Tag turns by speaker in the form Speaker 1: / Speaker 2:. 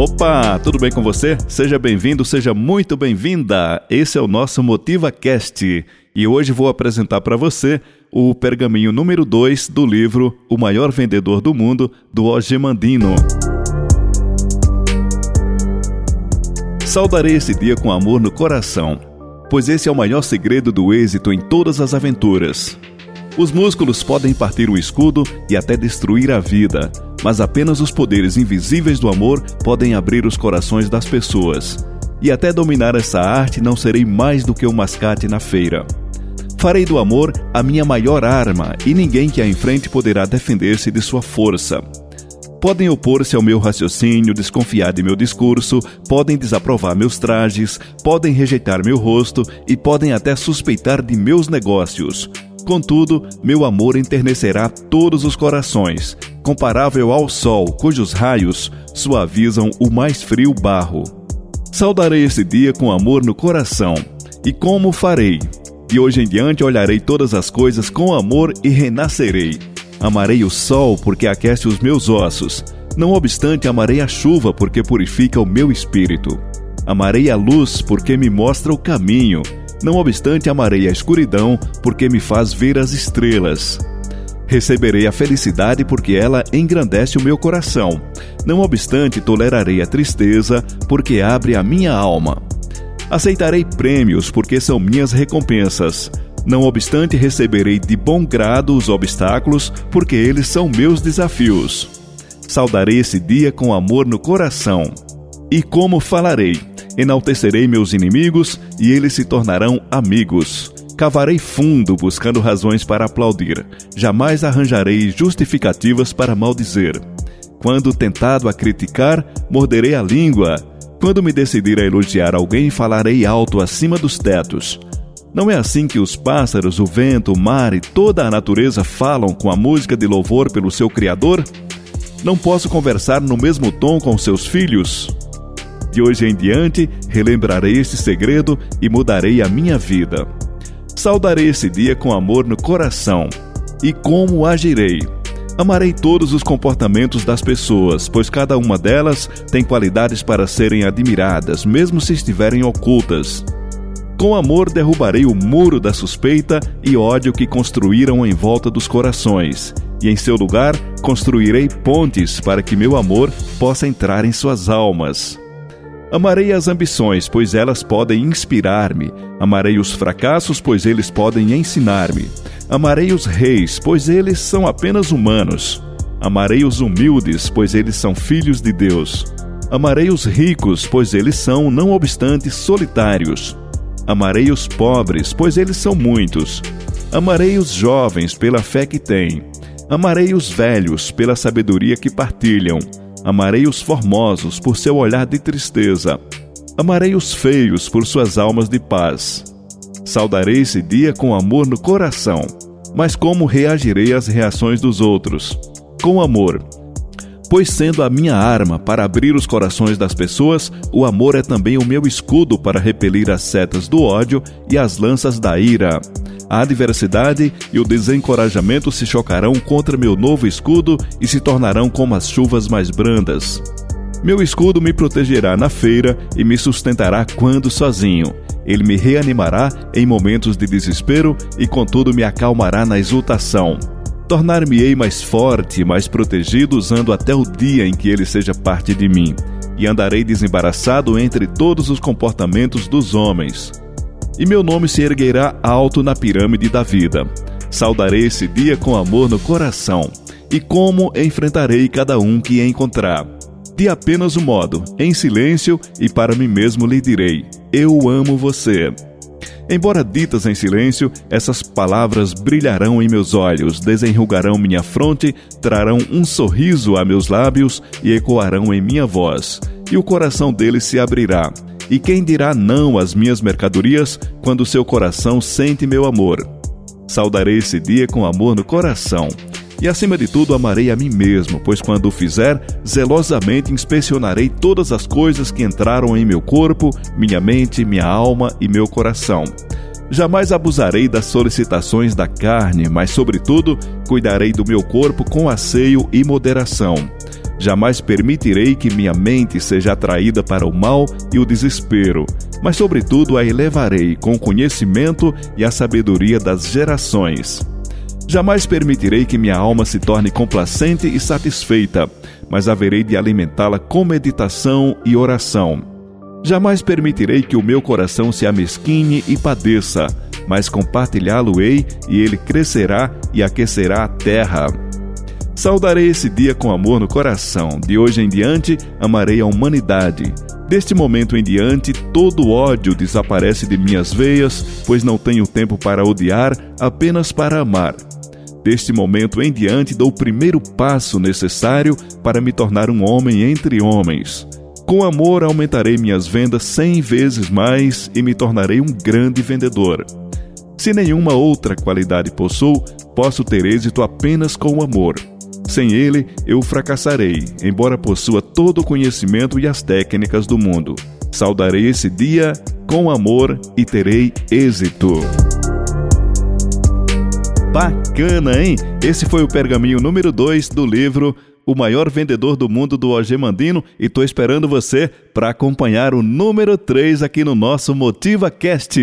Speaker 1: Opa, tudo bem com você? Seja bem-vindo, seja muito bem-vinda. Esse é o nosso Motiva Cast e hoje vou apresentar para você o pergaminho número 2 do livro O Maior Vendedor do Mundo, do Ogemandino. Saudarei esse dia com amor no coração, pois esse é o maior segredo do êxito em todas as aventuras. Os músculos podem partir o escudo e até destruir a vida, mas apenas os poderes invisíveis do amor podem abrir os corações das pessoas. E até dominar essa arte não serei mais do que um mascate na feira. Farei do amor a minha maior arma e ninguém que a enfrente poderá defender-se de sua força. Podem opor-se ao meu raciocínio, desconfiar de meu discurso, podem desaprovar meus trajes, podem rejeitar meu rosto e podem até suspeitar de meus negócios. Contudo, meu amor enternecerá todos os corações, comparável ao sol, cujos raios suavizam o mais frio barro. Saudarei esse dia com amor no coração. E como farei? De hoje em diante olharei todas as coisas com amor e renascerei. Amarei o sol porque aquece os meus ossos. Não obstante, amarei a chuva porque purifica o meu espírito. Amarei a luz porque me mostra o caminho. Não obstante, amarei a escuridão porque me faz ver as estrelas. Receberei a felicidade porque ela engrandece o meu coração. Não obstante, tolerarei a tristeza porque abre a minha alma. Aceitarei prêmios porque são minhas recompensas. Não obstante, receberei de bom grado os obstáculos porque eles são meus desafios. Saudarei esse dia com amor no coração. E como falarei? Enaltecerei meus inimigos e eles se tornarão amigos. Cavarei fundo buscando razões para aplaudir. Jamais arranjarei justificativas para maldizer. Quando tentado a criticar, morderei a língua. Quando me decidir a elogiar alguém, falarei alto acima dos tetos. Não é assim que os pássaros, o vento, o mar e toda a natureza falam com a música de louvor pelo seu Criador? Não posso conversar no mesmo tom com seus filhos? De hoje em diante, relembrarei este segredo e mudarei a minha vida. Saudarei esse dia com amor no coração. E como agirei? Amarei todos os comportamentos das pessoas, pois cada uma delas tem qualidades para serem admiradas, mesmo se estiverem ocultas. Com amor derrubarei o muro da suspeita e ódio que construíram em volta dos corações, e em seu lugar construirei pontes para que meu amor possa entrar em suas almas. Amarei as ambições, pois elas podem inspirar-me. Amarei os fracassos, pois eles podem ensinar-me. Amarei os reis, pois eles são apenas humanos. Amarei os humildes, pois eles são filhos de Deus. Amarei os ricos, pois eles são, não obstante, solitários. Amarei os pobres, pois eles são muitos. Amarei os jovens pela fé que têm. Amarei os velhos pela sabedoria que partilham. Amarei os formosos por seu olhar de tristeza. Amarei os feios por suas almas de paz. Saudarei esse dia com amor no coração. Mas como reagirei às reações dos outros? Com amor. Pois sendo a minha arma para abrir os corações das pessoas, o amor é também o meu escudo para repelir as setas do ódio e as lanças da ira. A adversidade e o desencorajamento se chocarão contra meu novo escudo e se tornarão como as chuvas mais brandas. Meu escudo me protegerá na feira e me sustentará quando sozinho. Ele me reanimará em momentos de desespero e, contudo, me acalmará na exultação. Tornar-me-ei mais forte mais protegido usando até o dia em que ele seja parte de mim, e andarei desembaraçado entre todos os comportamentos dos homens e meu nome se erguerá alto na pirâmide da vida. Saudarei esse dia com amor no coração, e como enfrentarei cada um que encontrar. De apenas um modo, em silêncio, e para mim mesmo lhe direi: Eu amo você. Embora ditas em silêncio, essas palavras brilharão em meus olhos, desenrugarão minha fronte, trarão um sorriso a meus lábios e ecoarão em minha voz, e o coração dele se abrirá e quem dirá não às minhas mercadorias quando seu coração sente meu amor? Saudarei esse dia com amor no coração. E acima de tudo amarei a mim mesmo, pois quando o fizer, zelosamente inspecionarei todas as coisas que entraram em meu corpo, minha mente, minha alma e meu coração. Jamais abusarei das solicitações da carne, mas, sobretudo, cuidarei do meu corpo com asseio e moderação Jamais permitirei que minha mente seja atraída para o mal e o desespero, mas, sobretudo, a elevarei com o conhecimento e a sabedoria das gerações. Jamais permitirei que minha alma se torne complacente e satisfeita, mas haverei de alimentá-la com meditação e oração. Jamais permitirei que o meu coração se amesquine e padeça, mas compartilhá-lo-ei e ele crescerá e aquecerá a terra. Saudarei esse dia com amor no coração. De hoje em diante, amarei a humanidade. Deste momento em diante, todo ódio desaparece de minhas veias, pois não tenho tempo para odiar, apenas para amar. Deste momento em diante, dou o primeiro passo necessário para me tornar um homem entre homens. Com amor, aumentarei minhas vendas cem vezes mais e me tornarei um grande vendedor. Se nenhuma outra qualidade possuo, posso ter êxito apenas com o amor. Sem ele, eu fracassarei, embora possua todo o conhecimento e as técnicas do mundo. Saudarei esse dia com amor e terei êxito. Bacana, hein? Esse foi o pergaminho número 2 do livro O Maior Vendedor do Mundo do OG Mandino e tô esperando você para acompanhar o número 3 aqui no nosso Motiva Cast.